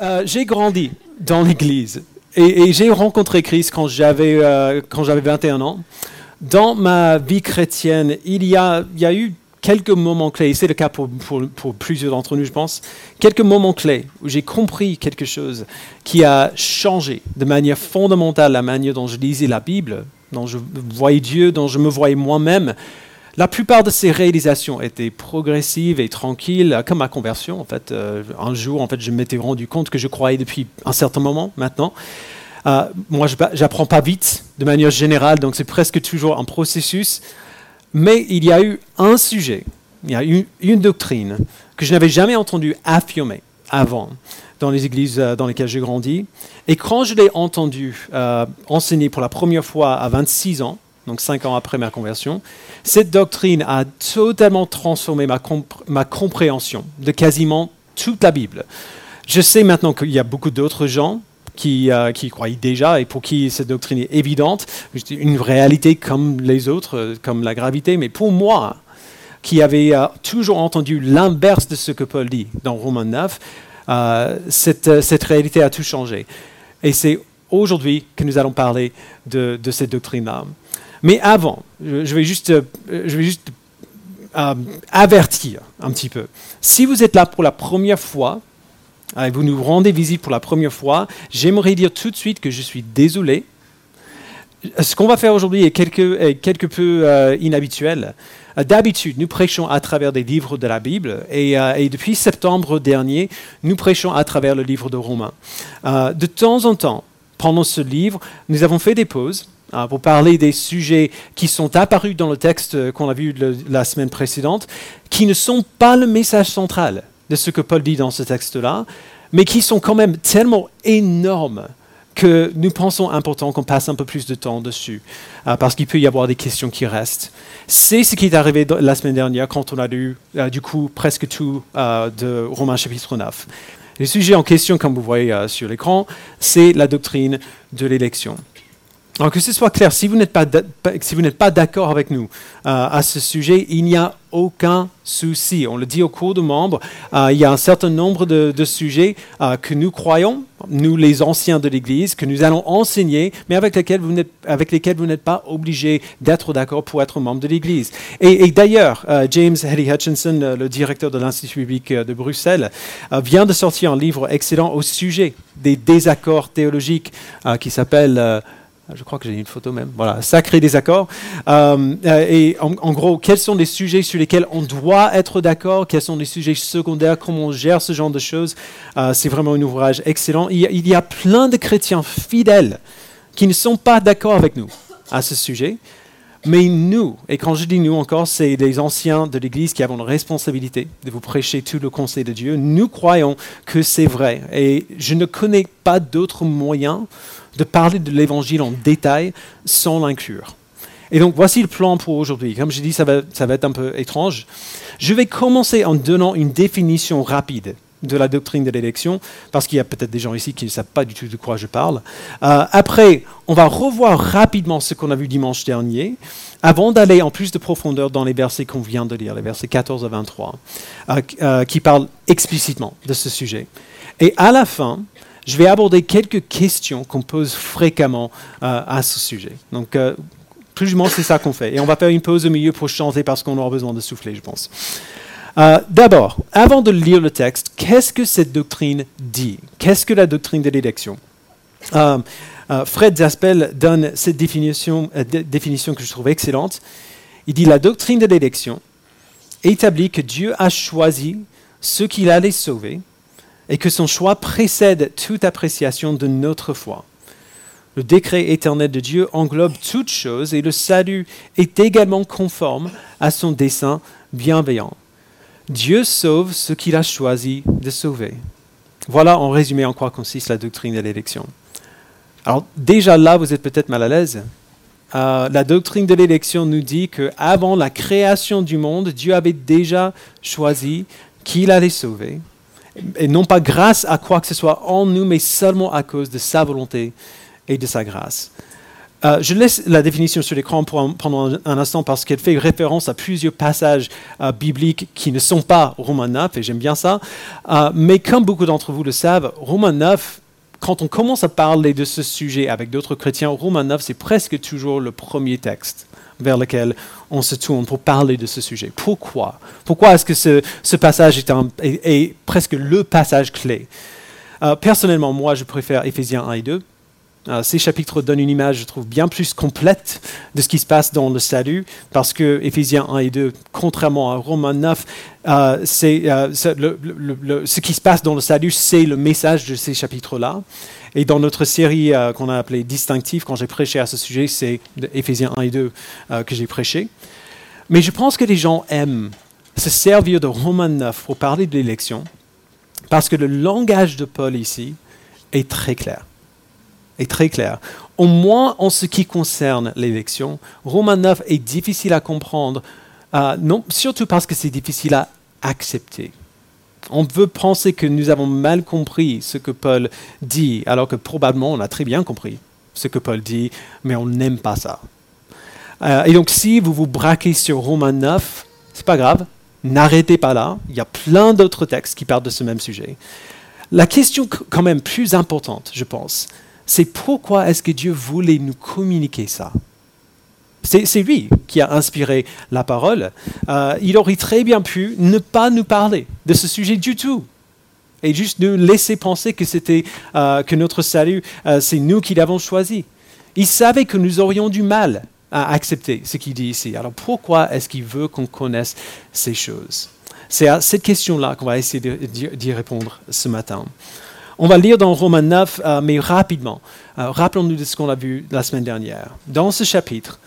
euh, j'ai grandi dans l'Église et, j'ai rencontré Christ quand j'avais euh, quand j'avais 21 ans. Dans ma vie chrétienne, il y a, il y a eu quelques moments clés, et c'est le cas pour, pour plusieurs d'entre nous, je pense, quelques moments clés où j'ai compris quelque chose qui a changé de manière fondamentale la manière dont je lisais la Bible, dont je voyais Dieu, dont je me voyais moi-même. La plupart de ces réalisations étaient progressives et tranquilles, comme ma conversion. En fait, euh, un jour, en fait, je m'étais rendu compte que je croyais depuis un certain moment maintenant. Euh, moi, je n'apprends pas vite de manière générale, donc c'est presque toujours un processus. Mais il y a eu un sujet, il y a eu une doctrine que je n'avais jamais entendu affirmer avant dans les églises euh, dans lesquelles j'ai grandi. Et quand je l'ai entendu euh, enseigner pour la première fois à 26 ans, donc 5 ans après ma conversion, cette doctrine a totalement transformé ma, comp- ma compréhension de quasiment toute la Bible. Je sais maintenant qu'il y a beaucoup d'autres gens qui, euh, déjà et pour qui cette doctrine est évidente, une réalité comme les autres, euh, comme la gravité, mais pour moi, qui avait euh, toujours entendu l'inverse de ce que Paul dit dans Romains 9, euh, cette, réalité a tout changé. Et c'est aujourd'hui que nous allons parler de cette doctrine-là. Mais avant, je, vais juste, euh, je vais juste euh, avertir un petit peu. Si vous êtes là pour la première fois, euh, vous nous rendez visite pour la première fois, j'aimerais dire tout de suite que je suis désolé. Ce qu'on va faire aujourd'hui est quelque, peu euh, inhabituel. Euh, D'habitude, nous prêchons à travers des livres de la Bible et, euh, et depuis septembre dernier, nous prêchons à travers le livre de Romains. Euh, de temps en temps, pendant ce livre, nous avons fait des pauses euh, pour parler des sujets qui sont apparus dans le texte euh, qu'on a vu la semaine précédente, qui ne sont pas le message central de ce que Paul dit dans ce texte-là, mais qui sont quand même tellement énormes que nous pensons important qu'on passe un peu plus de temps dessus, euh, parce qu'il peut y avoir des questions qui restent. C'est ce qui est arrivé la semaine dernière quand on a lu, euh, du coup, presque tout de Romains chapitre 9. Le sujet en question, comme vous voyez sur l'écran, c'est la doctrine de l'élection. Alors que ce soit clair, si vous n'êtes pas, d'accord avec nous euh, à ce sujet, il n'y a aucun souci. On le dit au cours de membres, euh, il y a un certain nombre de, sujets euh, que nous croyons, nous les anciens de l'Église, que nous allons enseigner, mais avec lesquels vous n'êtes, avec lesquels vous n'êtes pas obligé d'être d'accord pour être membre de l'Église. Et, d'ailleurs, James Heddy Hutchinson, le directeur de l'Institut euh, de Bruxelles, vient de sortir un livre excellent au sujet des désaccords théologiques qui s'appelle... euh, je crois que j'ai une photo même. Voilà, sacré désaccord. Euh, euh, et en, gros, quels sont les sujets sur lesquels on doit être d'accord? Quels sont les sujets secondaires? Comment on gère ce genre de choses? Euh, C'est vraiment un ouvrage excellent. Il y a plein de chrétiens fidèles qui ne sont pas d'accord avec nous à ce sujet. Mais nous, et quand je dis nous encore, c'est les anciens de l'Église qui avons la responsabilité de vous prêcher tout le conseil de Dieu. Nous croyons que c'est vrai. Et je ne connais pas d'autre moyen de parler de l'Évangile en détail sans l'inclure. Et donc voici le plan pour aujourd'hui. Comme je dis, ça va, ça va être un peu étrange. Je vais commencer en donnant une définition rapide de la doctrine de l'élection, parce qu'il y a peut-être des gens ici qui ne savent pas du tout de quoi je parle. Euh, après, on va revoir rapidement ce qu'on a vu dimanche dernier, avant d'aller en plus de profondeur dans les versets qu'on vient de lire, les versets 14 à 23, euh, euh, qui parlent explicitement de ce sujet. Et à la fin, je vais aborder quelques questions qu'on pose fréquemment à ce sujet. Donc, plus ou moins, c'est ça qu'on fait. Et on va faire une pause au milieu pour chanter parce qu'on aura besoin de souffler, je pense. Euh, D'abord, avant de lire le texte, qu'est-ce que cette doctrine dit? Qu'est-ce que la doctrine de l'élection? Euh, euh, Fred Zaspel donne cette définition, dé- définition que je trouve excellente. Il dit la doctrine de l'élection établit que Dieu a choisi ceux qu'il allait sauver et que son choix précède toute appréciation de notre foi. Le décret éternel de Dieu englobe toutes choses et le salut est également conforme à son dessein bienveillant. Dieu sauve ce qu'il a choisi de sauver. Voilà en résumé en quoi consiste la doctrine de l'élection. Alors déjà là, vous êtes peut-être mal à l'aise. Euh, la doctrine de l'élection nous dit que avant la création du monde, Dieu avait déjà choisi qu'il allait sauver, et non pas grâce à quoi que ce soit en nous, mais seulement à cause de sa volonté et de sa grâce. Euh, je laisse la définition sur l'écran pendant un, instant parce qu'elle fait référence à plusieurs passages euh, bibliques qui ne sont pas Romains 9, et j'aime bien ça. Euh, mais comme beaucoup d'entre vous le savent, Romains 9, quand on commence à parler de ce sujet avec d'autres chrétiens, Romains 9, c'est presque toujours le premier texte vers lequel on se tourne pour parler de ce sujet. Pourquoi? Pourquoi est-ce que ce, passage est, est, presque le passage clé? Personnellement, moi, je préfère Éphésiens 1 et 2 euh, ces chapitres donnent une image, je trouve, bien plus complète de ce qui se passe dans le salut, parce que Éphésiens 1 et 2, contrairement à Romains 9, euh, c'est, euh, ce qui se passe dans le salut, c'est le message de ces chapitres-là. Et dans notre série qu'on a appelée Distinctif, quand j'ai prêché à ce sujet, c'est Éphésiens 1 et 2 que j'ai prêché. Mais je pense que les gens aiment se servir de Romains 9 pour parler de l'élection, parce que le langage de Paul ici est très clair très clair. Au moins en ce qui concerne l'élection, Romain 9 est difficile à comprendre, euh, non, surtout parce que c'est difficile à accepter. On veut penser que nous avons mal compris ce que Paul dit, alors que probablement on a très bien compris ce que Paul dit, mais on n'aime pas ça. Euh, et donc si vous vous braquez sur Romain 9, c'est pas grave, n'arrêtez pas là. Il y a plein d'autres textes qui parlent de ce même sujet. La question quand même plus importante, je pense, c'est pourquoi est-ce que Dieu voulait nous communiquer ça? C'est lui qui a inspiré la parole. Euh, il aurait très bien pu ne pas nous parler de ce sujet du tout et juste nous laisser penser que c'était euh, que notre salut, euh, c'est nous qui l'avons choisi. Il savait que nous aurions du mal à accepter ce qu'il dit ici. Alors pourquoi est-ce qu'il veut qu'on connaisse ces choses? C'est à cette question-là qu'on va essayer d'y répondre ce matin. On va lire dans Romains 9, euh, mais rapidement. Euh, rappelons-nous de ce qu'on a vu la semaine dernière. Dans ce chapitre,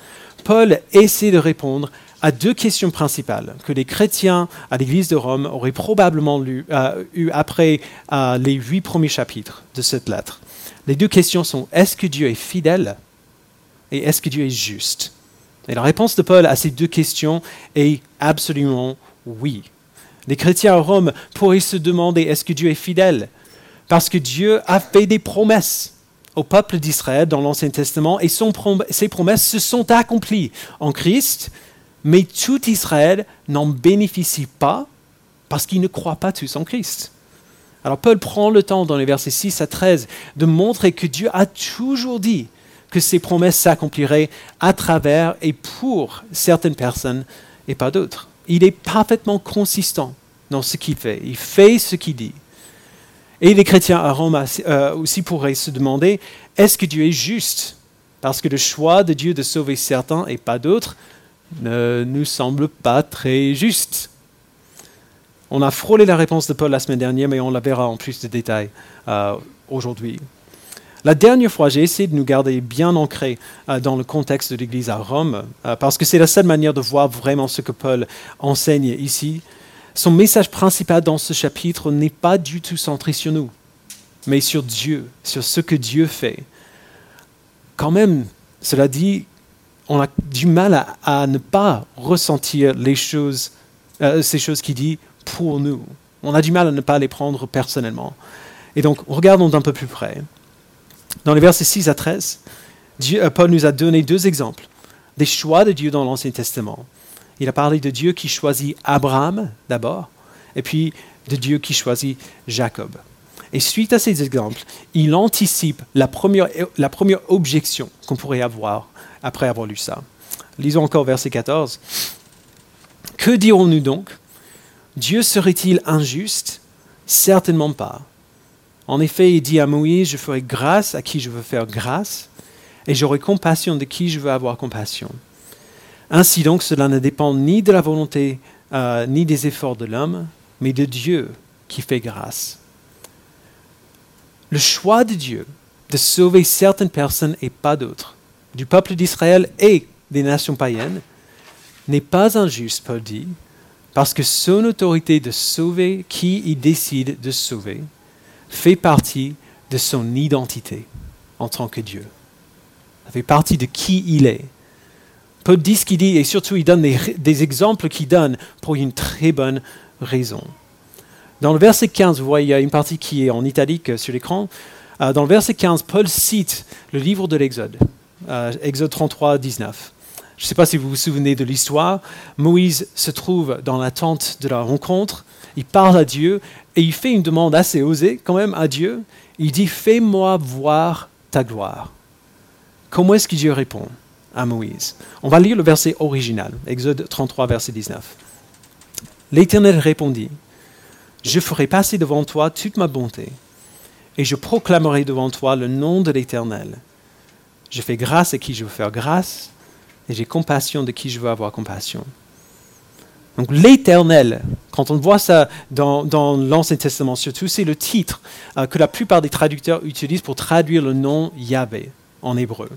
Paul essaie de répondre à deux questions principales que les chrétiens à l'Église de Rome auraient probablement lu, euh, eu après les huit premiers chapitres de cette lettre. Les deux questions sont est-ce que Dieu est fidèle et est-ce que Dieu est juste? Et la réponse de Paul à ces deux questions est absolument oui. Les chrétiens à Rome pourraient se demander est-ce que Dieu est fidèle parce que Dieu a fait des promesses au peuple d'Israël dans l'Ancien Testament et ces promesses se sont accomplies en Christ, mais tout Israël n'en bénéficie pas parce qu'ils ne croient pas tous en Christ. Alors Paul prend le temps dans les versets 6 à 13 de montrer que Dieu a toujours dit que ces promesses s'accompliraient à travers et pour certaines personnes et pas d'autres. Il est parfaitement consistant dans ce qu'il fait. Il fait ce qu'il dit. Et les chrétiens à Rome euh, aussi pourraient se demander, est-ce que Dieu est juste? Parce que le choix de Dieu de sauver certains et pas d'autres ne nous semble pas très juste. On a frôlé la réponse de Paul la semaine dernière, mais on la verra en plus de détails euh, aujourd'hui. La dernière fois, j'ai essayé de nous garder bien ancrés euh, dans le contexte de l'Église à Rome, parce que c'est la seule manière de voir vraiment ce que Paul enseigne ici. Son message principal dans ce chapitre n'est pas du tout centré sur nous, mais sur Dieu, sur ce que Dieu fait. Quand même, cela dit, on a du mal à, ne pas ressentir les choses, euh, ces choses qu'il dit pour nous. On a du mal à ne pas les prendre personnellement. Et donc, regardons d'un peu plus près. Dans les versets 6 à 13, euh, Paul nous a donné deux exemples des choix de Dieu dans l'Ancien Testament. Il a parlé de Dieu qui choisit Abraham d'abord, et puis de Dieu qui choisit Jacob. Et suite à ces exemples, il anticipe la première, objection qu'on pourrait avoir après avoir lu ça. Lisons encore verset 14. Que dirons-nous donc? Dieu serait-il injuste? Certainement pas. En effet, il dit à Moïse, je ferai grâce à qui je veux faire grâce, et j'aurai compassion de qui je veux avoir compassion. Ainsi donc, cela ne dépend ni de la volonté euh, ni des efforts de l'homme, mais de Dieu qui fait grâce. Le choix de Dieu de sauver certaines personnes et pas d'autres, du peuple d'Israël et des nations païennes, n'est pas injuste, Paul dit, parce que son autorité de sauver qui il décide de sauver fait partie de son identité en tant que Dieu. Fait partie de qui il est. Paul dit ce qu'il dit et surtout il donne des, exemples qu'il donne pour une très bonne raison. Dans le verset 15, vous voyez, il y a une partie qui est en italique sur l'écran. Euh, dans le verset 15, Paul cite le livre de l'Exode euh, Exode 33, 19. Je ne sais pas si vous vous souvenez de l'histoire. Moïse se trouve dans la tente de la rencontre, il parle à Dieu et il fait une demande assez osée quand même à Dieu. Il dit, fais-moi voir ta gloire. Comment est-ce que Dieu répond? À Moïse On va lire le verset original, Exode 33, verset 19. L'Éternel répondit, je ferai passer devant toi toute ma bonté, et je proclamerai devant toi le nom de l'Éternel. Je fais grâce à qui je veux faire grâce, et j'ai compassion de qui je veux avoir compassion. Donc l'Éternel, quand on voit ça dans, l'Ancien Testament surtout, c'est le titre euh, que la plupart des traducteurs utilisent pour traduire le nom Yahvé en hébreu.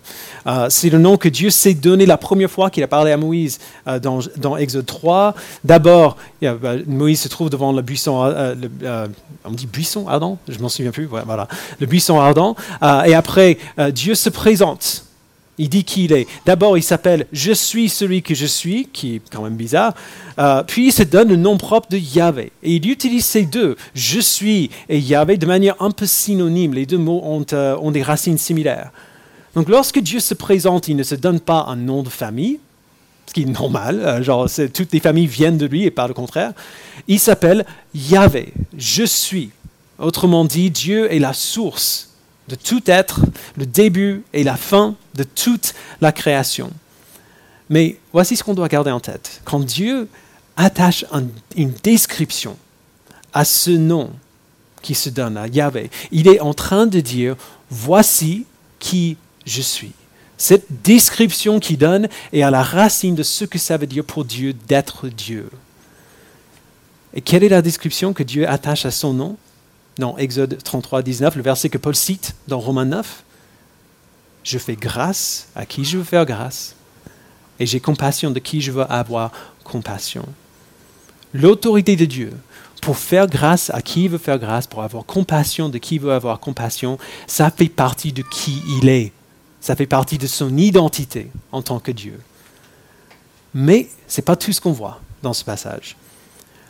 Euh, c'est le nom que Dieu s'est donné la première fois qu'il a parlé à Moïse euh, dans, Exode 3. D'abord, bah, Moïse se trouve devant le buisson, on dit buisson ardent, je m'en souviens plus, voilà, le buisson ardent. et après, Dieu se présente il dit qui il est. D'abord, il s'appelle Je suis celui que je suis, qui est quand même bizarre. Euh, puis il se donne le nom propre de Yahvé. Et il utilise ces deux, Je suis et Yahvé, de manière un peu synonyme. Les deux mots euh, ont des racines similaires. Donc lorsque Dieu se présente, il ne se donne pas un nom de famille, ce qui est normal, euh, genre toutes les familles viennent de lui et pas le contraire. Il s'appelle Yahvé, je suis. Autrement dit, Dieu est la source de tout être, le début et la fin de toute la création. Mais voici ce qu'on doit garder en tête. Quand Dieu attache une description à ce nom qui se donne à Yahvé, il est en train de dire, voici qui je suis. Cette description qu'il donne est à la racine de ce que ça veut dire pour Dieu d'être Dieu. Et quelle est la description que Dieu attache à son nom? Dans Exode 33, 19, le verset que Paul cite dans Romains 9. Je fais grâce à qui je veux faire grâce, et j'ai compassion de qui je veux avoir compassion. L'autorité de Dieu pour faire grâce à qui veut faire grâce, pour avoir compassion de qui veut avoir compassion, ça fait partie de qui il est. Ça fait partie de son identité en tant que Dieu. Mais ce n'est pas tout ce qu'on voit dans ce passage.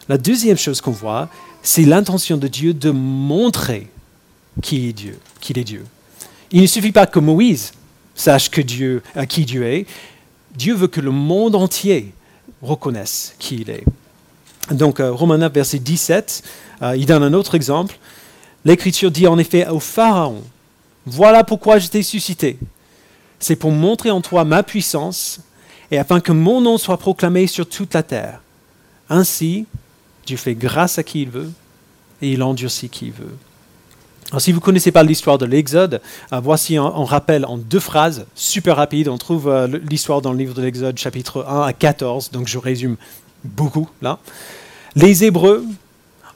La deuxième chose qu'on voit, c'est l'intention de Dieu de montrer qui est Dieu, qu'il est Dieu. Il ne suffit pas que Moïse sache que Dieu, à qui Dieu est. Dieu veut que le monde entier reconnaisse qui il est. Donc, euh, Romains 9, verset 17, euh, il donne un autre exemple. L'Écriture dit en effet au Pharaon, voilà pourquoi je t'ai suscité. C'est pour montrer en toi ma puissance et afin que mon nom soit proclamé sur toute la terre. Ainsi, Dieu fait grâce à qui il veut et il endurcit qui il veut. Alors, si vous ne connaissez pas l'histoire de l'Exode, euh, voici un, rappel en deux phrases, super rapide. On trouve euh, l'histoire dans le livre de l'Exode, chapitre 1 à 14, donc je résume beaucoup là. Les Hébreux,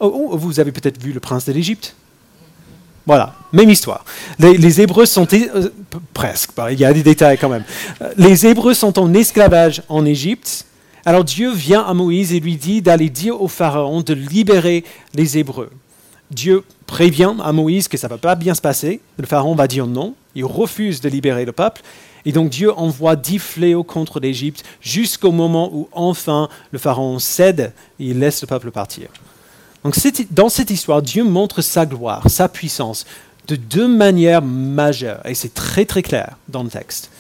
oh, oh, vous avez peut-être vu le prince de l'Égypte voilà, même histoire. Les, Hébreux sont euh, presque, il y a des détails quand même. Les Hébreux sont en esclavage en Égypte alors Dieu vient à Moïse et lui dit d'aller dire au Pharaon de libérer les Hébreux. Dieu prévient à Moïse que ça ne va pas bien se passer. Le Pharaon va dire non. Il refuse de libérer le peuple. Et donc Dieu envoie dix fléaux contre l'Égypte jusqu'au moment où enfin le Pharaon cède et il laisse le peuple partir. Donc dans cette histoire, Dieu montre sa gloire, sa puissance de deux manières majeures. Et c'est très très clair dans le texte.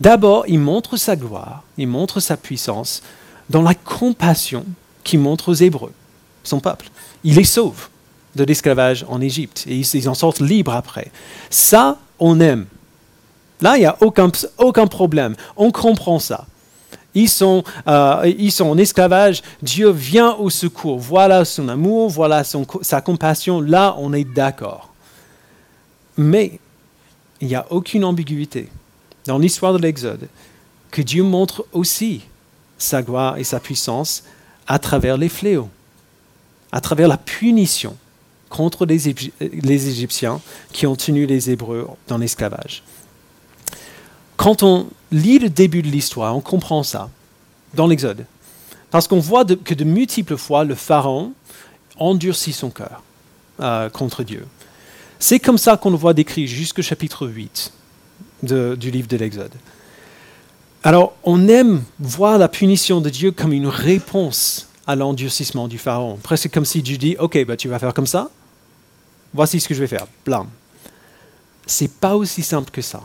D'abord, il montre sa gloire, il montre sa puissance dans la compassion qu'il montre aux Hébreux, son peuple. Il les sauve de l'esclavage en Égypte et ils en sortent libres après. Ça, on aime. Là, il n'y a aucun, aucun problème. On comprend ça. Ils sont, euh, ils sont en esclavage. Dieu vient au secours. Voilà son amour, voilà sa compassion. Là, on est d'accord. Mais il n'y a aucune ambiguïté dans l'histoire de l'Exode que Dieu montre aussi sa gloire et sa puissance à travers les fléaux, à travers la punition contre les, Égyptiens qui ont tenu les Hébreux dans l'esclavage. Quand on lit le début de l'histoire, on comprend ça dans l'Exode. Parce qu'on voit que de multiples fois, le Pharaon endurcit son cœur euh, contre Dieu. C'est comme ça qu'on le voit décrit jusqu'au chapitre 8 du livre de l'Exode. Alors, on aime voir la punition de Dieu comme une réponse à l'endurcissement du Pharaon. Presque comme si Dieu dit, OK, bah, tu vas faire comme ça, voici ce que je vais faire. Blam. C'est pas aussi simple que ça.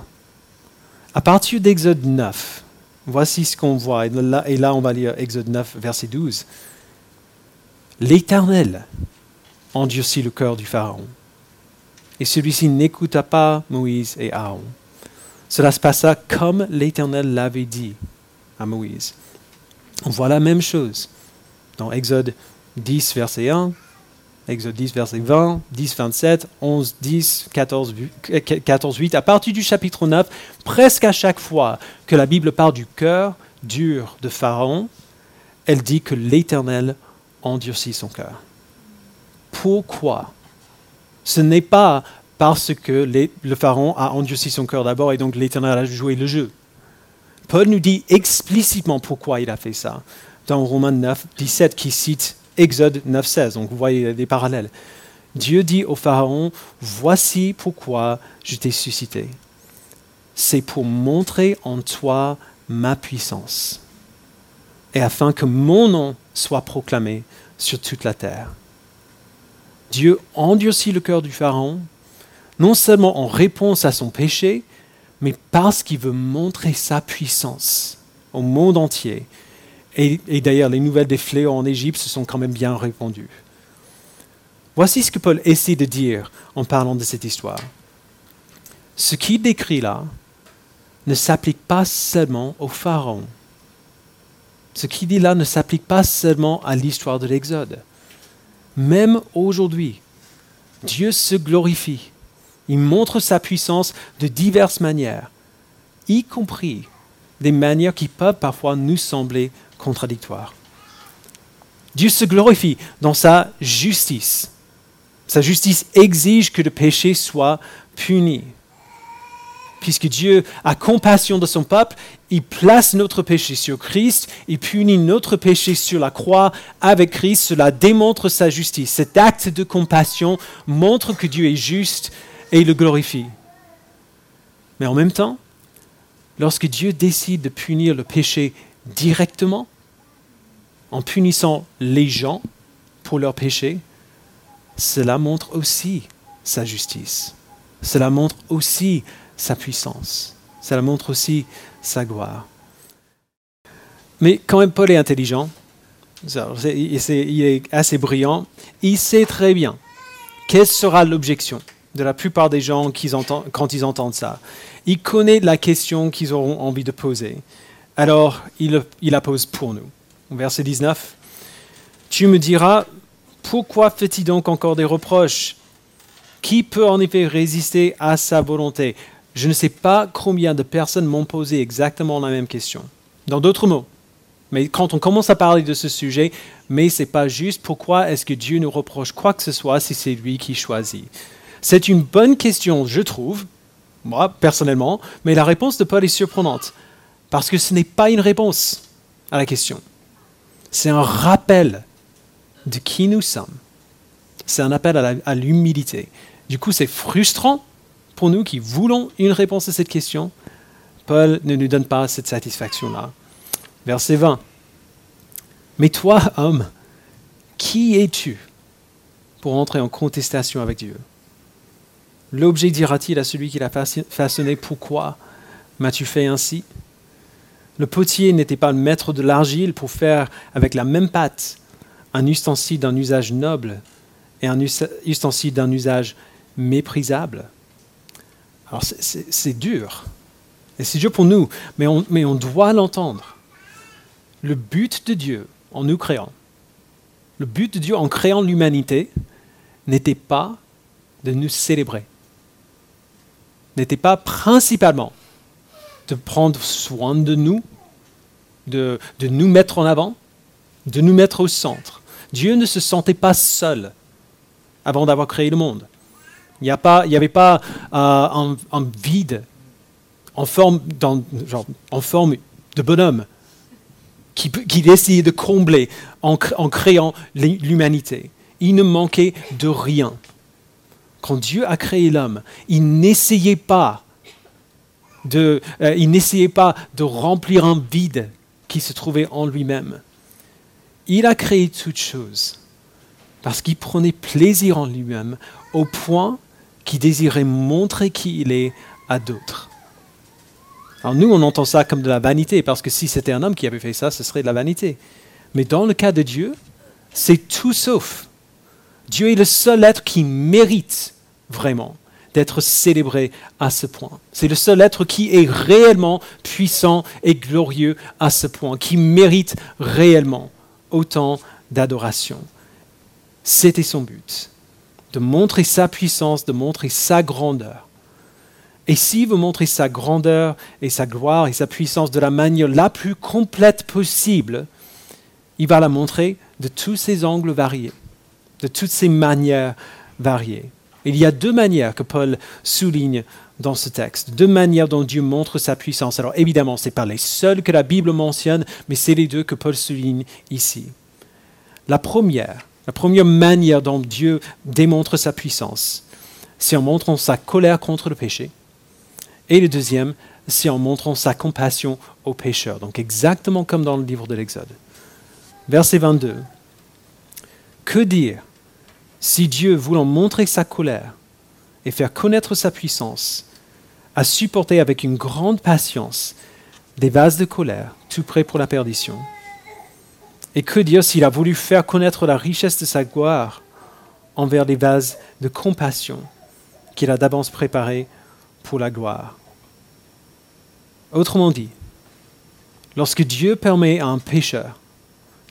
À partir d'Exode 9, voici ce qu'on voit. Et là, et là, on va lire Exode 9, verset 12. L'Éternel endurcit le cœur du Pharaon. Et celui-ci n'écouta pas Moïse et Aaron. Cela se passa comme l'Éternel l'avait dit à Moïse. On voit la même chose dans Exode 10, verset 1, Exode 10, verset 20, 10, 27, 11, 10, 14, 14, 8. À partir du chapitre 9, presque à chaque fois que la Bible parle du cœur dur de Pharaon, elle dit que l'Éternel endurcit son cœur. Pourquoi? Ce n'est pas parce que le Pharaon a endurci son cœur d'abord et donc l'Éternel a joué le jeu. Paul nous dit explicitement pourquoi il a fait ça dans Romains 9, 17 qui cite Exode 9, 16. Donc vous voyez des parallèles. Dieu dit au Pharaon, voici pourquoi je t'ai suscité. C'est pour montrer en toi ma puissance et afin que mon nom soit proclamé sur toute la terre. Dieu endurcit le cœur du Pharaon, non seulement en réponse à son péché, mais parce qu'il veut montrer sa puissance au monde entier. Et, d'ailleurs, les nouvelles des fléaux en Égypte se sont quand même bien répandues. Voici ce que Paul essaie de dire en parlant de cette histoire. Ce qu'il décrit là ne s'applique pas seulement au Pharaon. Ce qu'il dit là ne s'applique pas seulement à l'histoire de l'Exode. Même aujourd'hui, Dieu se glorifie il montre sa puissance de diverses manières, y compris des manières qui peuvent parfois nous sembler contradictoires. Dieu se glorifie dans sa justice. Sa justice exige que le péché soit puni. Puisque Dieu a compassion de son peuple, il place notre péché sur Christ, il punit notre péché sur la croix avec Christ, cela démontre sa justice. Cet acte de compassion montre que Dieu est juste et il le glorifie. Mais en même temps, lorsque Dieu décide de punir le péché directement, en punissant les gens pour leur péché, cela montre aussi sa justice. Cela montre aussi sa puissance. Cela montre aussi sa gloire. Mais quand même, Paul est intelligent. Il est assez brillant. Il sait très bien quelle sera l'objection de la plupart des gens quand ils entendent ça. Il connaît la question qu'ils auront envie de poser. Alors, il, il la pose pour nous. Verset 19. Tu me diras, pourquoi fait-il donc encore des reproches? Qui peut en effet résister à sa volonté? Je ne sais pas combien de personnes m'ont posé exactement la même question. Dans d'autres mots, mais quand on commence à parler de ce sujet, mais c'est pas juste, pourquoi est-ce que Dieu nous reproche quoi que ce soit si c'est lui qui choisit? C'est une bonne question, je trouve, moi personnellement, mais la réponse de Paul est surprenante, parce que ce n'est pas une réponse à la question. C'est un rappel de qui nous sommes. C'est un appel à l'humilité. Du coup, c'est frustrant pour nous qui voulons une réponse à cette question. Paul ne nous donne pas cette satisfaction-là. Verset 20. Mais toi, homme, qui es-tu pour entrer en contestation avec Dieu? L'objet dira-t-il à celui qui l'a façonné, pourquoi m'as-tu fait ainsi? Le potier n'était pas le maître de l'argile pour faire avec la même pâte un ustensile d'un usage noble et un ustensile d'un usage méprisable. Alors c'est dur, et c'est dur pour nous, mais on, mais on doit l'entendre. Le but de Dieu en nous créant, le but de Dieu en créant l'humanité n'était pas de nous célébrer n'était pas principalement de prendre soin de nous, de, de, nous mettre en avant, de nous mettre au centre. Dieu ne se sentait pas seul avant d'avoir créé le monde. Il n'y avait pas euh, un, vide en forme, genre, en forme de bonhomme qu'il essayait de combler en créant l'humanité. Il ne manquait de rien quand Dieu a créé l'homme, il n'essayait pas euh, il n'essayait pas de remplir un vide qui se trouvait en lui-même. Il a créé toutes choses parce qu'il prenait plaisir en lui-même au point qu'il désirait montrer qui il est à d'autres. Alors nous, on entend ça comme de la vanité, parce que si c'était un homme qui avait fait ça, ce serait de la vanité. Mais dans le cas de Dieu, c'est tout sauf. Dieu est le seul être qui mérite vraiment d'être célébré à ce point. C'est le seul être qui est réellement puissant et glorieux à ce point, qui mérite réellement autant d'adoration. C'était son but, de montrer sa puissance, de montrer sa grandeur. Et s'il veut montrer sa grandeur et sa gloire et sa puissance de la manière la plus complète possible, il va la montrer de tous ses angles variés, de toutes ses manières variées. Il y a deux manières que Paul souligne dans ce texte, deux manières dont Dieu montre sa puissance. Alors évidemment, ce n'est pas les seules que la Bible mentionne, mais c'est les deux que Paul souligne ici. La première, la première manière dont Dieu démontre sa puissance, c'est en montrant sa colère contre le péché. Et le deuxième, c'est en montrant sa compassion aux pécheurs. Donc exactement comme dans le livre de l'Exode. Verset 22. Que dire si Dieu, voulant montrer sa colère et faire connaître sa puissance, a supporté avec une grande patience des vases de colère, tout prêts pour la perdition. Et que dire s'il a voulu faire connaître la richesse de sa gloire envers des vases de compassion qu'il a d'avance préparés pour la gloire. Autrement dit, lorsque Dieu permet à un pécheur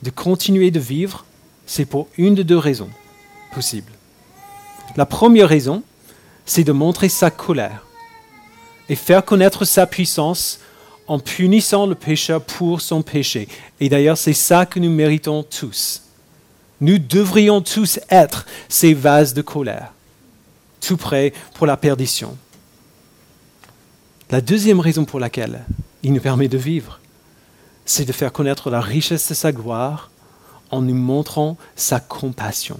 de continuer de vivre, c'est pour une de deux raisons possibles. La première raison, c'est de montrer sa colère et faire connaître sa puissance en punissant le pécheur pour son péché. Et d'ailleurs, c'est ça que nous méritons tous. Nous devrions tous être ces vases de colère, tout prêts pour la perdition. La deuxième raison pour laquelle il nous permet de vivre, c'est de faire connaître la richesse de sa gloire en nous montrant sa compassion.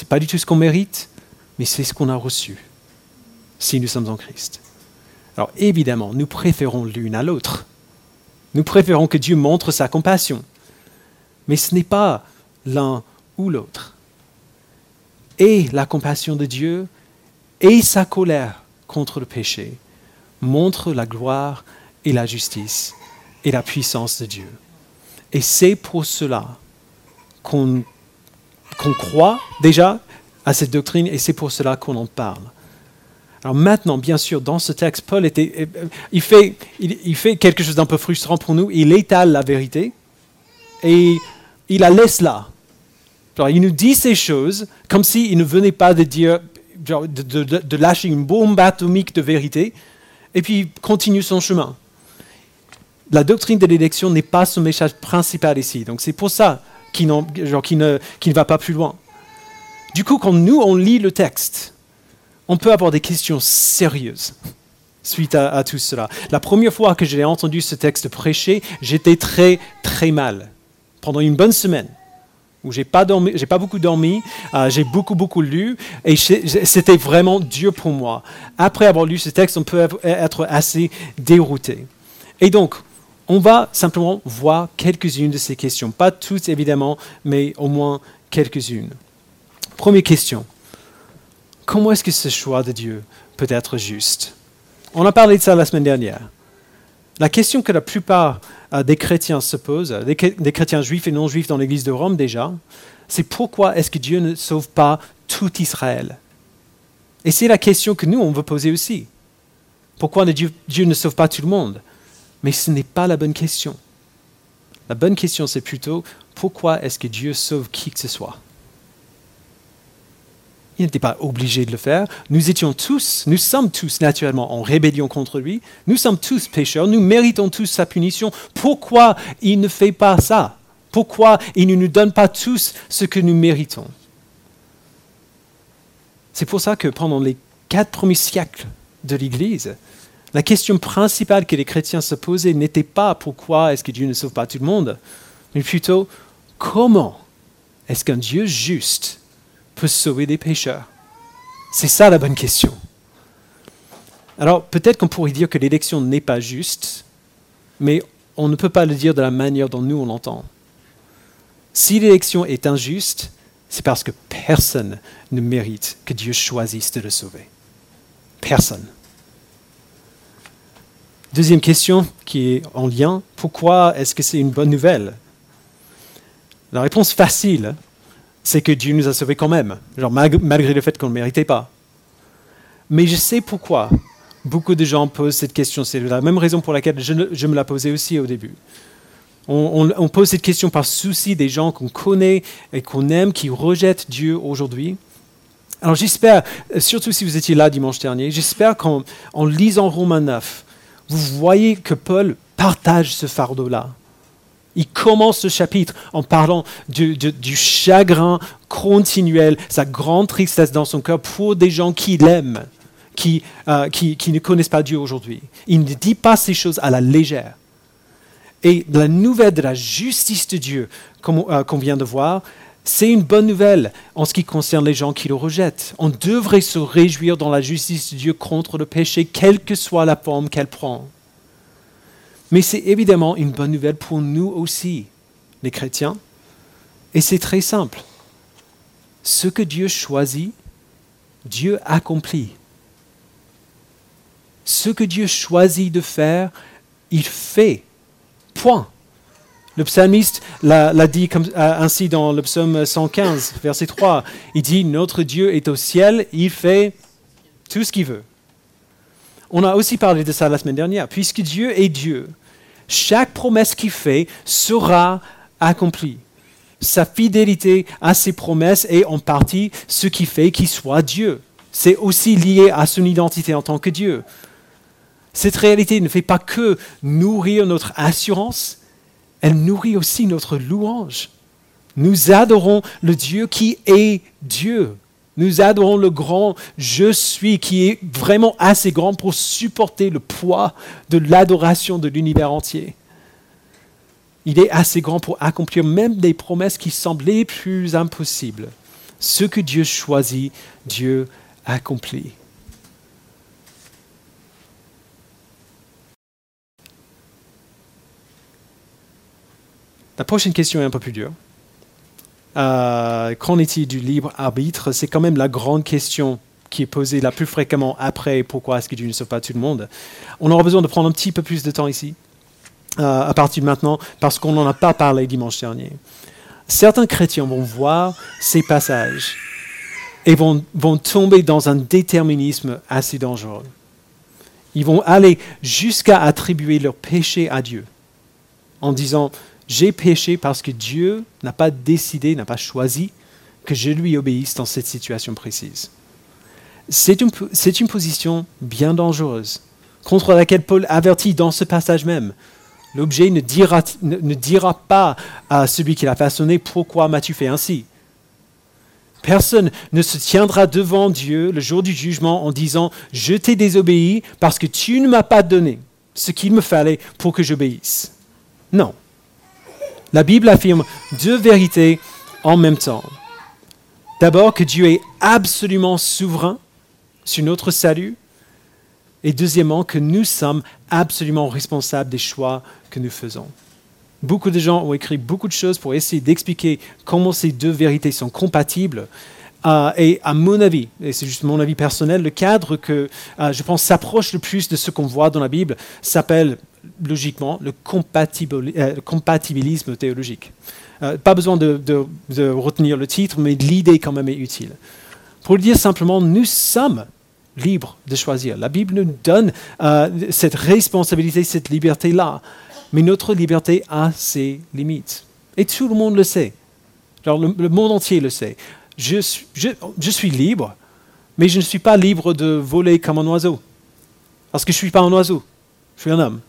N'est pas du tout ce qu'on mérite, mais c'est ce qu'on a reçu si nous sommes en Christ. Alors évidemment, nous préférons l'une à l'autre. Nous préférons que Dieu montre sa compassion. Mais ce n'est pas l'un ou l'autre. Et la compassion de Dieu et sa colère contre le péché montre la gloire et la justice et la puissance de Dieu. Et c'est pour cela qu'on croit déjà à cette doctrine et c'est pour cela qu'on en parle. Alors maintenant, bien sûr, dans ce texte, Paul était, il, fait, il, fait quelque chose d'un peu frustrant pour nous. Il étale la vérité et il la laisse là. il nous dit ces choses comme s'il ne venait pas de dire, de, lâcher une bombe atomique de vérité, et puis continue son chemin. La doctrine de l'élection n'est pas son message principal ici. Donc c'est pour ça qu'il ne, ne va pas plus loin. Du coup, quand nous, on lit le texte, on peut avoir des questions sérieuses suite à, tout cela. La première fois que j'ai entendu ce texte prêché, j'étais très, très mal. Pendant une bonne semaine où j'ai pas dormi, j'ai pas beaucoup dormi, euh, j'ai beaucoup beaucoup lu et c'était vraiment dur pour moi. Après avoir lu ce texte, on peut être assez dérouté. Et donc, on va simplement voir quelques-unes de ces questions, pas toutes évidemment, mais au moins quelques-unes. Première question. Comment est-ce que ce choix de Dieu peut être juste? On a parlé de ça la semaine dernière. La question que la plupart euh, des chrétiens se posent, des, chrétiens juifs et non juifs dans l'Église de Rome déjà, c'est pourquoi est-ce que Dieu ne sauve pas tout Israël? Et c'est la question que nous, on veut poser aussi. Pourquoi Dieu, Dieu ne sauve pas tout le monde? Mais ce n'est pas la bonne question. La bonne question, c'est plutôt pourquoi est-ce que Dieu sauve qui que ce soit? Il n'était pas obligé de le faire. Nous étions tous, nous sommes tous naturellement en rébellion contre lui. Nous sommes tous pécheurs. Nous méritons tous sa punition. Pourquoi il ne fait pas ça? Pourquoi il ne nous donne pas tous ce que nous méritons? C'est pour ça que pendant les quatre premiers siècles de l'Église, la question principale que les chrétiens se posaient n'était pas pourquoi est-ce que Dieu ne sauve pas tout le monde, mais plutôt comment est-ce qu'un Dieu juste peut sauver des pécheurs? C'est ça la bonne question. Alors peut-être qu'on pourrait dire que l'élection n'est pas juste, mais on ne peut pas le dire de la manière dont nous on l'entend. Si l'élection est injuste, c'est parce que personne ne mérite que Dieu choisisse de le sauver. Personne. Deuxième question qui est en lien, pourquoi est-ce que c'est une bonne nouvelle? La réponse facile, c'est que Dieu nous a sauvés quand même, genre malgré le fait qu'on ne méritait pas. Mais je sais pourquoi beaucoup de gens posent cette question. C'est la même raison pour laquelle je, me la posais aussi au début. On, pose cette question par souci des gens qu'on connaît et qu'on aime, qui rejettent Dieu aujourd'hui. Alors j'espère, surtout si vous étiez là dimanche dernier, j'espère qu'en lisant Romains 9, vous voyez que Paul partage ce fardeau-là. Il commence ce chapitre en parlant du, chagrin continuel, sa grande tristesse dans son cœur pour des gens qui, euh, qui, ne connaissent pas Dieu aujourd'hui. Il ne dit pas ces choses à la légère. Et la nouvelle de la justice de Dieu, euh, qu'on vient de voir, c'est une bonne nouvelle en ce qui concerne les gens qui le rejettent. On devrait se réjouir dans la justice de Dieu contre le péché, quelle que soit la forme qu'elle prend. Mais c'est évidemment une bonne nouvelle pour nous aussi, les chrétiens. Et c'est très simple. Ce que Dieu choisit, Dieu accomplit. Ce que Dieu choisit de faire, il fait. Point. Le psalmiste l'a dit euh, ainsi dans le psaume 115, verset 3. Il dit, Notre Dieu est au ciel, il fait tout ce qu'il veut. On a aussi parlé de ça la semaine dernière. Puisque Dieu est Dieu, chaque promesse qu'il fait sera accomplie. Sa fidélité à ses promesses est en partie ce qui fait qu'il soit Dieu. C'est aussi lié à son identité en tant que Dieu. Cette réalité ne fait pas que nourrir notre assurance, elle nourrit aussi notre louange. Nous adorons le Dieu qui est Dieu. Nous adorons le grand Je suis qui est vraiment assez grand pour supporter le poids de l'adoration de l'univers entier. Il est assez grand pour accomplir même des promesses qui semblaient plus impossibles. Ce que Dieu choisit, Dieu accomplit. La prochaine question est un peu plus dure. Euh, qu'en est-il du libre arbitre? C'est quand même la grande question qui est posée la plus fréquemment après pourquoi est-ce que Dieu ne sauve pas tout le monde? On aura besoin de prendre un petit peu plus de temps ici, euh, à partir de maintenant, parce qu'on n'en a pas parlé dimanche dernier. Certains chrétiens vont voir ces passages et vont, vont tomber dans un déterminisme assez dangereux. Ils vont aller jusqu'à attribuer leur péché à Dieu en disant j'ai péché parce que Dieu n'a pas décidé, n'a pas choisi que je lui obéisse dans cette situation précise. C'est une, position bien dangereuse, contre laquelle Paul avertit dans ce passage même. L'objet ne dira, ne, dira pas à celui qui l'a façonné pourquoi m'as-tu fait ainsi? Personne ne se tiendra devant Dieu le jour du jugement en disant Je t'ai désobéi parce que tu ne m'as pas donné ce qu'il me fallait pour que j'obéisse. Non. La Bible affirme deux vérités en même temps. D'abord que Dieu est absolument souverain sur notre salut, et deuxièmement que nous sommes absolument responsables des choix que nous faisons. Beaucoup de gens ont écrit beaucoup de choses pour essayer d'expliquer comment ces deux vérités sont compatibles. Euh, et à mon avis, et c'est juste mon avis personnel, le cadre que euh, je pense s'approche le plus de ce qu'on voit dans la Bible s'appelle logiquement le euh, compatibilisme théologique. Pas besoin de, retenir le titre, mais l'idée quand même est utile. Pour le dire simplement, nous sommes libres de choisir. La Bible nous donne cette responsabilité, cette liberté-là. Mais notre liberté a ses limites. Et tout le monde le sait. le, monde entier le sait. Je suis libre, mais je ne suis pas libre de voler comme un oiseau. Parce que je ne suis pas un oiseau. Je suis un homme.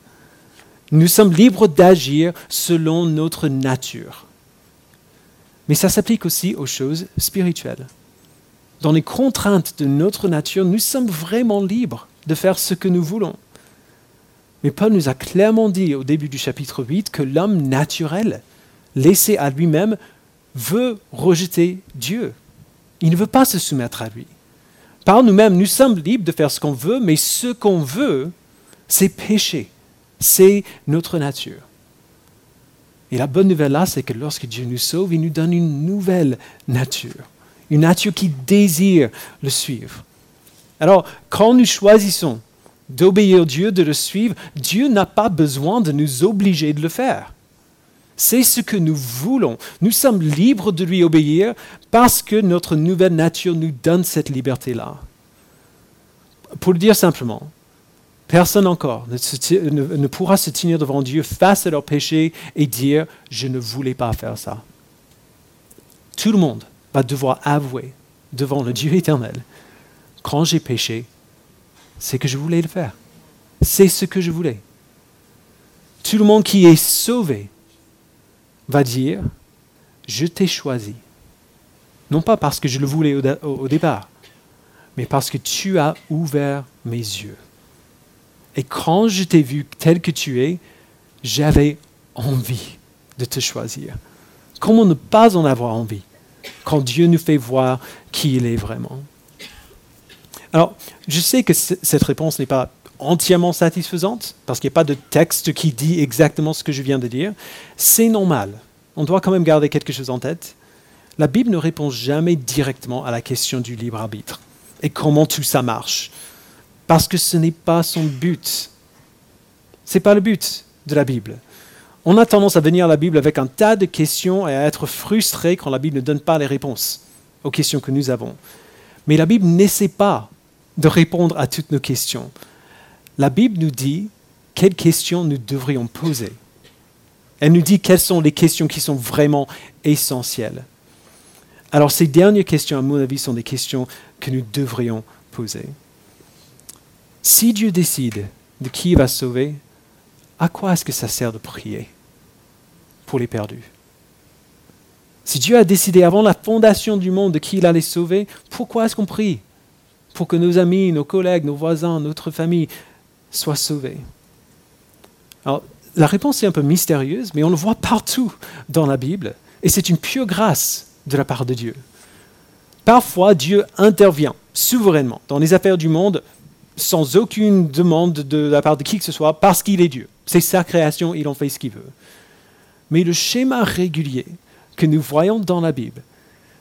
Nous sommes libres d'agir selon notre nature. Mais ça s'applique aussi aux choses spirituelles. Dans les contraintes de notre nature, nous sommes vraiment libres de faire ce que nous voulons. Mais Paul nous a clairement dit au début du chapitre 8 que l'homme naturel, laissé à lui-même, veut rejeter Dieu. Il ne veut pas se soumettre à lui. Par nous-mêmes, nous sommes libres de faire ce qu'on veut, mais ce qu'on veut, c'est pécher. C'est notre nature. Et la bonne nouvelle là, c'est que lorsque Dieu nous sauve, il nous donne une nouvelle nature. Une nature qui désire le suivre. Alors, quand nous choisissons d'obéir Dieu, de le suivre, Dieu n'a pas besoin de nous obliger de le faire. C'est ce que nous voulons. Nous sommes libres de lui obéir parce que notre nouvelle nature nous donne cette liberté-là. Pour le dire simplement, personne encore ne, pourra se tenir devant Dieu face à leur péché et dire je ne voulais pas faire ça. Tout le monde va devoir avouer devant le Dieu éternel quand j'ai péché, c'est que je voulais le faire. C'est ce que je voulais. Tout le monde qui est sauvé va dire, je t'ai choisi. Non pas parce que je le voulais au, départ, mais parce que tu as ouvert mes yeux. Et quand je t'ai vu tel que tu es, j'avais envie de te choisir. Comment ne pas en avoir envie quand Dieu nous fait voir qui il est vraiment? Alors, je sais que cette réponse n'est pas entièrement satisfaisante, parce qu'il n'y a pas de texte qui dit exactement ce que je viens de dire, c'est normal. On doit quand même garder quelque chose en tête. La Bible ne répond jamais directement à la question du libre arbitre et comment tout ça marche, parce que ce n'est pas son but. Ce n'est pas le but de la Bible. On a tendance à venir à la Bible avec un tas de questions et à être frustré quand la Bible ne donne pas les réponses aux questions que nous avons. Mais la Bible n'essaie pas de répondre à toutes nos questions la Bible nous dit quelles questions nous devrions poser. Elle nous dit quelles sont les questions qui sont vraiment essentielles. Alors ces dernières questions, à mon avis, sont des questions que nous devrions poser. Si Dieu décide de qui il va sauver, à quoi est-ce que ça sert de prier pour les perdus? Si Dieu a décidé avant la fondation du monde de qui il allait sauver, pourquoi est-ce qu'on prie Pour que nos amis, nos collègues, nos voisins, notre famille soit sauvé Alors, la réponse est un peu mystérieuse, mais on le voit partout dans la Bible, et c'est une pure grâce de la part de Dieu. Parfois, Dieu intervient souverainement dans les affaires du monde sans aucune demande de la part de qui que ce soit, parce qu'il est Dieu. C'est sa création, il en fait ce qu'il veut. Mais le schéma régulier que nous voyons dans la Bible,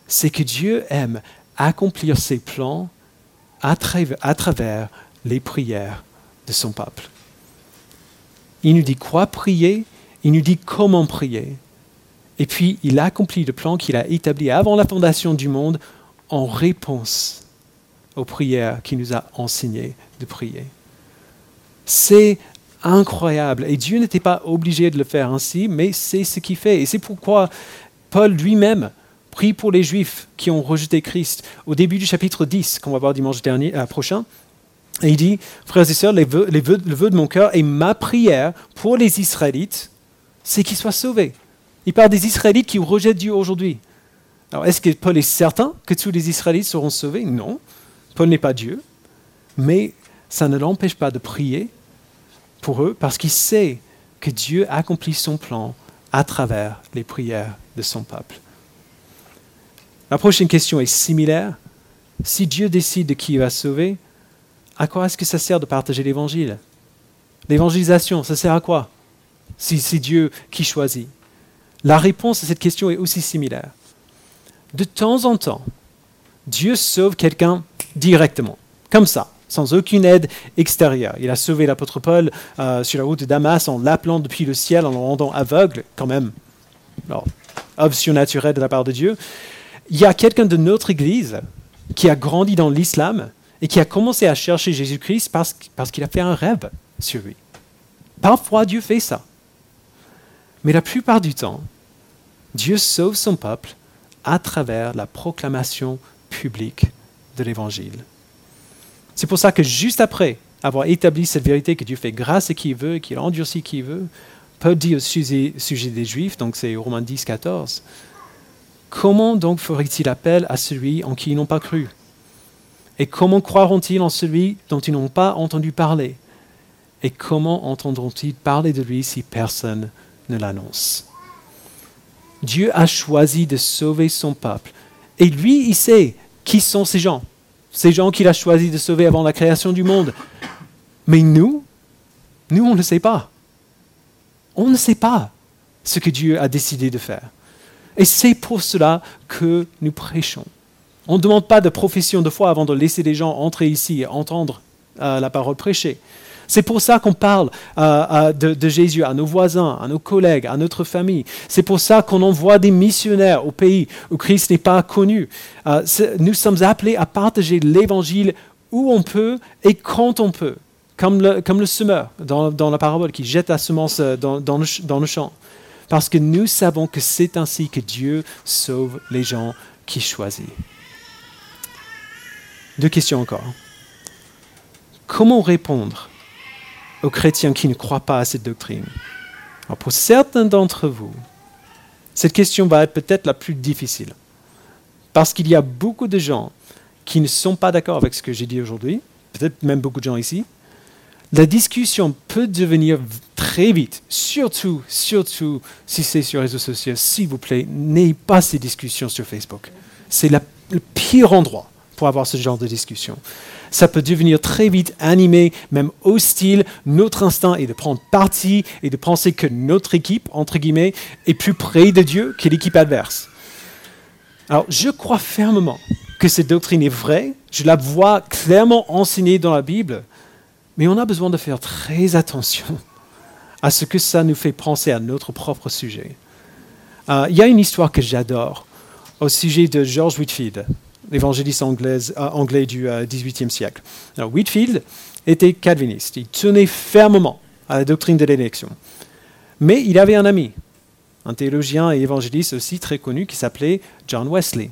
c'est que Dieu aime accomplir ses plans à travers les prières de son peuple. Il nous dit quoi prier, il nous dit comment prier. Et puis, il accomplit le plan qu'il a établi avant la fondation du monde en réponse aux prières qu'il nous a enseigné de prier. C'est incroyable. Et Dieu n'était pas obligé de le faire ainsi, mais c'est ce qu'il fait. Et c'est pourquoi Paul lui-même prie pour les Juifs qui ont rejeté Christ. Au début du chapitre 10, qu'on va voir dimanche dernier, euh, prochain, et il dit, frères et sœurs, le vœu de mon cœur et ma prière pour les Israélites, c'est qu'ils soient sauvés. Il parle des Israélites qui rejettent Dieu aujourd'hui. Alors, est-ce que Paul est certain que tous les Israélites seront sauvés? Non. Paul n'est pas Dieu. Mais ça ne l'empêche pas de prier pour eux parce qu'il sait que Dieu accomplit son plan à travers les prières de son peuple. La prochaine question est similaire. Si Dieu décide de qui il va sauver, à quoi est-ce que ça sert de partager l'évangile? L'évangélisation, ça sert à quoi? Si c'est Dieu qui choisit. La réponse à cette question est aussi similaire. De temps en temps, Dieu sauve quelqu'un directement, comme ça, sans aucune aide extérieure. Il a sauvé l'apôtre Paul euh, sur la route de Damas en l'appelant depuis le ciel, en le rendant aveugle, quand même. Alors, œuvre surnaturelle de la part de Dieu. Il y a quelqu'un de notre Église qui a grandi dans l'islam et qui a commencé à chercher Jésus-Christ parce, qu'il a fait un rêve sur lui. Parfois, Dieu fait ça. Mais la plupart du temps, Dieu sauve son peuple à travers la proclamation publique de l'Évangile. C'est pour ça que juste après avoir établi cette vérité que Dieu fait grâce à qui il veut, qu'il endurcit qui il veut, Paul dit au sujet, sujet des Juifs, donc c'est Romains 10, 14, Comment donc ferait-il appel à celui en qui ils n'ont pas cru? Et comment croiront-ils en celui dont ils n'ont pas entendu parler? Et comment entendront-ils parler de lui si personne ne l'annonce? Dieu a choisi de sauver son peuple. Et lui, il sait qui sont ces gens. Ces gens qu'il a choisi de sauver avant la création du monde. Mais nous, nous, on ne sait pas. On ne sait pas ce que Dieu a décidé de faire. Et c'est pour cela que nous prêchons. On ne demande pas de profession de foi avant de laisser les gens entrer ici et entendre euh, la parole prêchée. C'est pour ça qu'on parle euh, de, Jésus à nos voisins, à nos collègues, à notre famille. C'est pour ça qu'on envoie des missionnaires au pays où Christ n'est pas connu. nous sommes appelés à partager l'Évangile où on peut et quand on peut, comme le, semeur dans, la parabole qui jette la semence dans, le, dans le champ. Parce que nous savons que c'est ainsi que Dieu sauve les gens qu'il choisit. Deux questions encore. Comment répondre aux chrétiens qui ne croient pas à cette doctrine? Pour certains d'entre vous, cette question va être peut-être la plus difficile. Parce qu'il y a beaucoup de gens qui ne sont pas d'accord avec ce que j'ai dit aujourd'hui, peut-être même beaucoup de gens ici. La discussion peut devenir très vite, surtout, surtout si c'est sur les réseaux sociaux. S'il vous plaît, n'ayez pas ces discussions sur Facebook. C'est le pire endroit pour avoir ce genre de discussion. Ça peut devenir très vite animé, même hostile. Notre instinct est de prendre parti et de penser que notre équipe, entre guillemets, est plus près de Dieu que l'équipe adverse. Alors, je crois fermement que cette doctrine est vraie. Je la vois clairement enseignée dans la Bible. Mais on a besoin de faire très attention à ce que ça nous fait penser à notre propre sujet. Euh, il y a une histoire que j'adore au sujet de George Whitfield l'évangéliste euh, anglais du XVIIIe euh, siècle. Alors, Whitfield était calviniste. Il tenait fermement à la doctrine de l'élection. Mais il avait un ami, un théologien et évangéliste aussi très connu qui s'appelait John Wesley.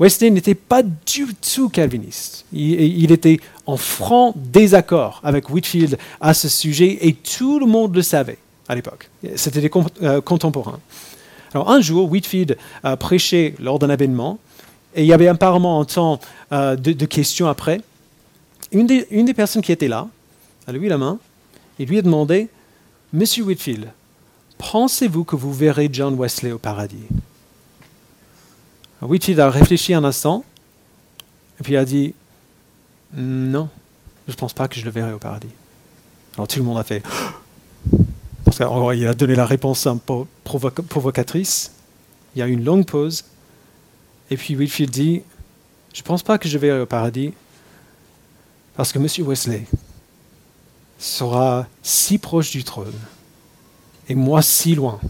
Wesley n'était pas du tout calviniste. Il, était en franc désaccord avec Whitfield à ce sujet et tout le monde le savait à l'époque. C'était des euh, contemporains. Alors un jour, Whitfield a prêché lors d'un événement et il y avait apparemment un temps euh, de, questions après. Une des, personnes qui était là a levé la main et lui a demandé Monsieur Whitfield, pensez-vous que vous verrez John Wesley au paradis? Whitfield a réfléchi un instant et puis a dit Non, je ne pense pas que je le verrai au paradis. Alors tout le monde a fait parce qu'il a donné la réponse un peu provocatrice. Il y a eu une longue pause et puis Whitfield dit, je ne pense pas que je vais au paradis parce que M. Wesley sera si proche du trône et moi si loin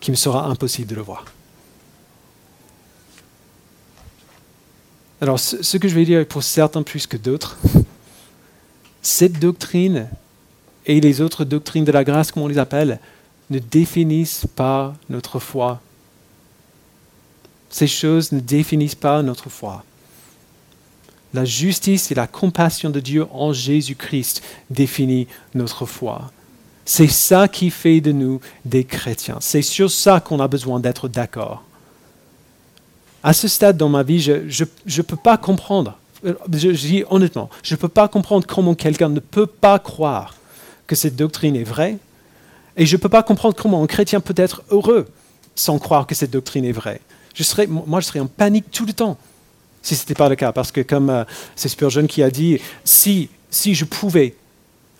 qu'il me sera impossible de le voir. Alors ce que je vais dire pour certains plus que d'autres, cette doctrine et les autres doctrines de la grâce, comme on les appelle, ne définissent pas notre foi ces choses ne définissent pas notre foi. La justice et la compassion de Dieu en Jésus-Christ définissent notre foi. C'est ça qui fait de nous des chrétiens. C'est sur ça qu'on a besoin d'être d'accord. À ce stade dans ma vie, je ne peux pas comprendre, je, je dis honnêtement, je ne peux pas comprendre comment quelqu'un ne peut pas croire que cette doctrine est vraie, et je ne peux pas comprendre comment un chrétien peut être heureux sans croire que cette doctrine est vraie moi, je serais en panique tout le temps si ce n'était pas le cas. Parce que comme euh, c'est Spurgeon qui a dit, si, si, je pouvais,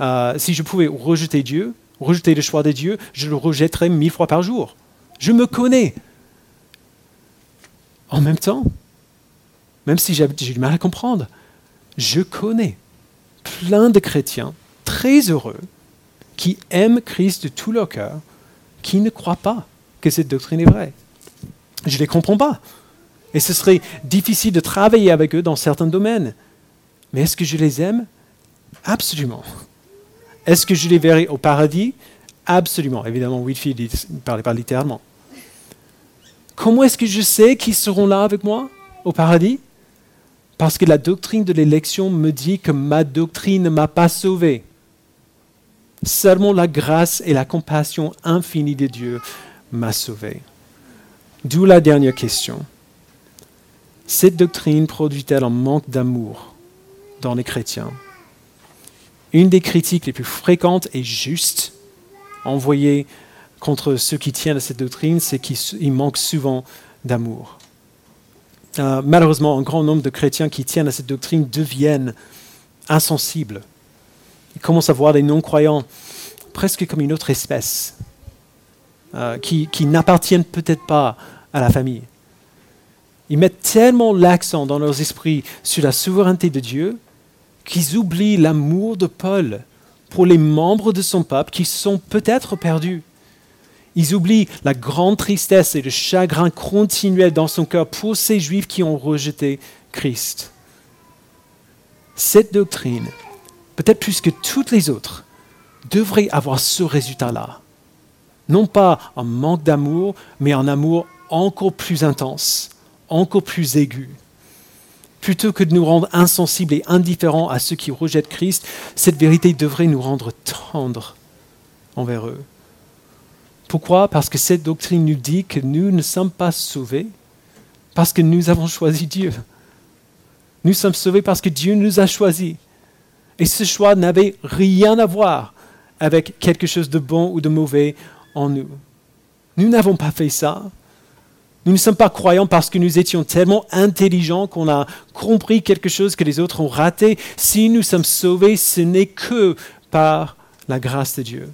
euh, si je pouvais rejeter Dieu, rejeter le choix de Dieu, je le rejetterais mille fois par jour. Je me connais. En même temps, même si j'ai du mal à comprendre, je connais plein de chrétiens très heureux qui aiment Christ de tout leur cœur, qui ne croient pas que cette doctrine est vraie. Je ne les comprends pas. Et ce serait difficile de travailler avec eux dans certains domaines. Mais est-ce que je les aime? Absolument. Est-ce que je les verrai au paradis? Absolument. Évidemment, Whitfield ne parlait pas littéralement. Comment est-ce que je sais qu'ils seront là avec moi au paradis? Parce que la doctrine de l'élection me dit que ma doctrine ne m'a pas sauvé. Seulement la grâce et la compassion infinie de Dieu m'a sauvé. D'où la dernière question. Cette doctrine produit-elle un manque d'amour dans les chrétiens? Une des critiques les plus fréquentes et justes envoyées contre ceux qui tiennent à cette doctrine, c'est qu'il manque souvent d'amour. Euh, malheureusement, un grand nombre de chrétiens qui tiennent à cette doctrine deviennent insensibles. Ils commencent à voir les non-croyants presque comme une autre espèce, euh, qui, n'appartiennent peut-être pas à la famille. Ils mettent tellement l'accent dans leurs esprits sur la souveraineté de Dieu qu'ils oublient l'amour de Paul pour les membres de son peuple qui sont peut-être perdus. Ils oublient la grande tristesse et le chagrin continuel dans son cœur pour ces Juifs qui ont rejeté Christ. Cette doctrine, peut-être plus que toutes les autres, devrait avoir ce résultat-là. Non pas un manque d'amour, mais un amour encore plus intense, encore plus aigu. Plutôt que de nous rendre insensibles et indifférents à ceux qui rejettent Christ, cette vérité devrait nous rendre tendres envers eux. Pourquoi? Parce que cette doctrine nous dit que nous ne sommes pas sauvés parce que nous avons choisi Dieu. Nous sommes sauvés parce que Dieu nous a choisis. Et ce choix n'avait rien à voir avec quelque chose de bon ou de mauvais en nous. Nous n'avons pas fait ça. Nous ne sommes pas croyants parce que nous étions tellement intelligents qu'on a compris quelque chose que les autres ont raté. Si nous sommes sauvés, ce n'est que par la grâce de Dieu.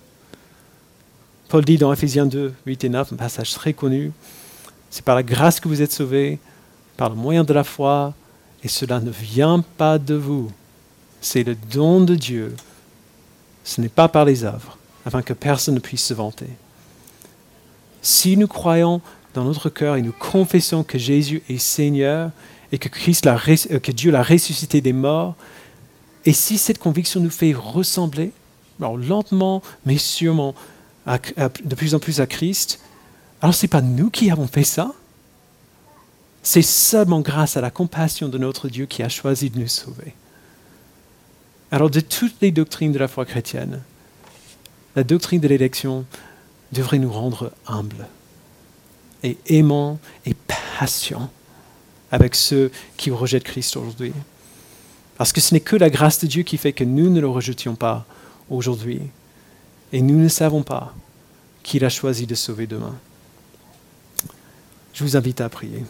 Paul dit dans Ephésiens 2, 8 et 9, un passage très connu, c'est par la grâce que vous êtes sauvés, par le moyen de la foi, et cela ne vient pas de vous. C'est le don de Dieu. Ce n'est pas par les œuvres, afin que personne ne puisse se vanter. Si nous croyons dans notre cœur et nous confessons que Jésus est Seigneur et que, Christ euh, que Dieu l'a ressuscité des morts, et si cette conviction nous fait ressembler, alors lentement mais sûrement, de plus en plus à Christ, alors ce n'est pas nous qui avons fait ça. C'est seulement grâce à la compassion de notre Dieu qui a choisi de nous sauver. Alors de toutes les doctrines de la foi chrétienne, la doctrine de l'élection devrait nous rendre humbles et aimants et patients avec ceux qui rejettent Christ aujourd'hui. Parce que ce n'est que la grâce de Dieu qui fait que nous ne le rejetions pas aujourd'hui. Et nous ne savons pas qu'il a choisi de sauver demain. Je vous invite à prier.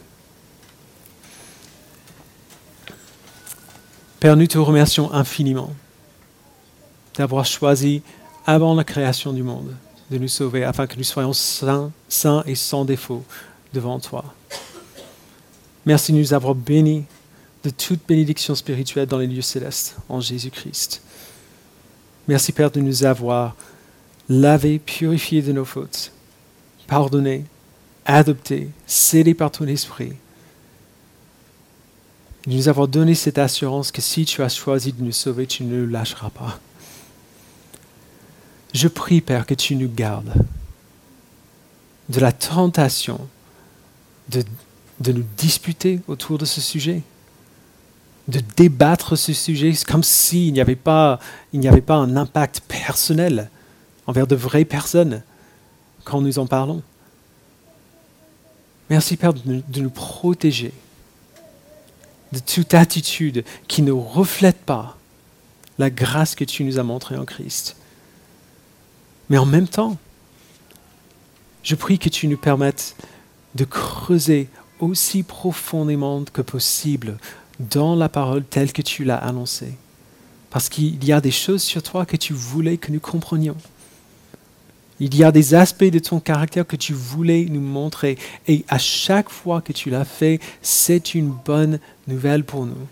Père, nous te remercions infiniment d'avoir choisi avant la création du monde de nous sauver afin que nous soyons saints, saints et sans défaut devant toi. Merci de nous avoir bénis de toute bénédiction spirituelle dans les lieux célestes en Jésus-Christ. Merci Père de nous avoir lavés, purifiés de nos fautes, pardonnés, adoptés, scellés par ton esprit. De nous avoir donné cette assurance que si tu as choisi de nous sauver, tu ne nous lâcheras pas. Je prie, Père, que tu nous gardes de la tentation de, de nous disputer autour de ce sujet, de débattre ce sujet comme s'il n'y avait, pas, avait pas un impact personnel envers de vraies personnes quand nous en parlons. Merci Père de nous protéger de toute attitude qui ne reflète pas la grâce que tu nous as montrée en Christ. Mais en même temps, je prie que tu nous permettes de creuser aussi profondément que possible dans la parole telle que tu l'as annoncée. Parce qu'il y a des choses sur toi que tu voulais que nous comprenions. Il y a des aspects de ton caractère que tu voulais nous montrer. Et à chaque fois que tu l'as fait, c'est une bonne nouvelle pour nous.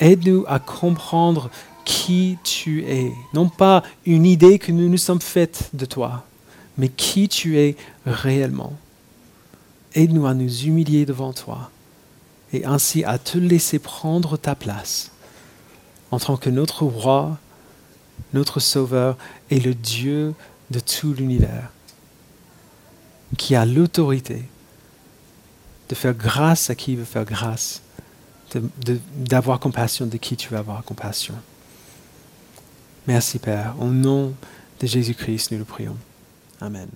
Aide-nous à comprendre qui tu es. Non pas une idée que nous nous sommes faites de toi, mais qui tu es réellement. Aide-nous à nous humilier devant toi et ainsi à te laisser prendre ta place en tant que notre roi, notre sauveur et le Dieu de tout l'univers, qui a l'autorité de faire grâce à qui veut faire grâce, d'avoir compassion de qui tu veux avoir compassion. Merci Père. Au nom de Jésus-Christ, nous le prions. Amen.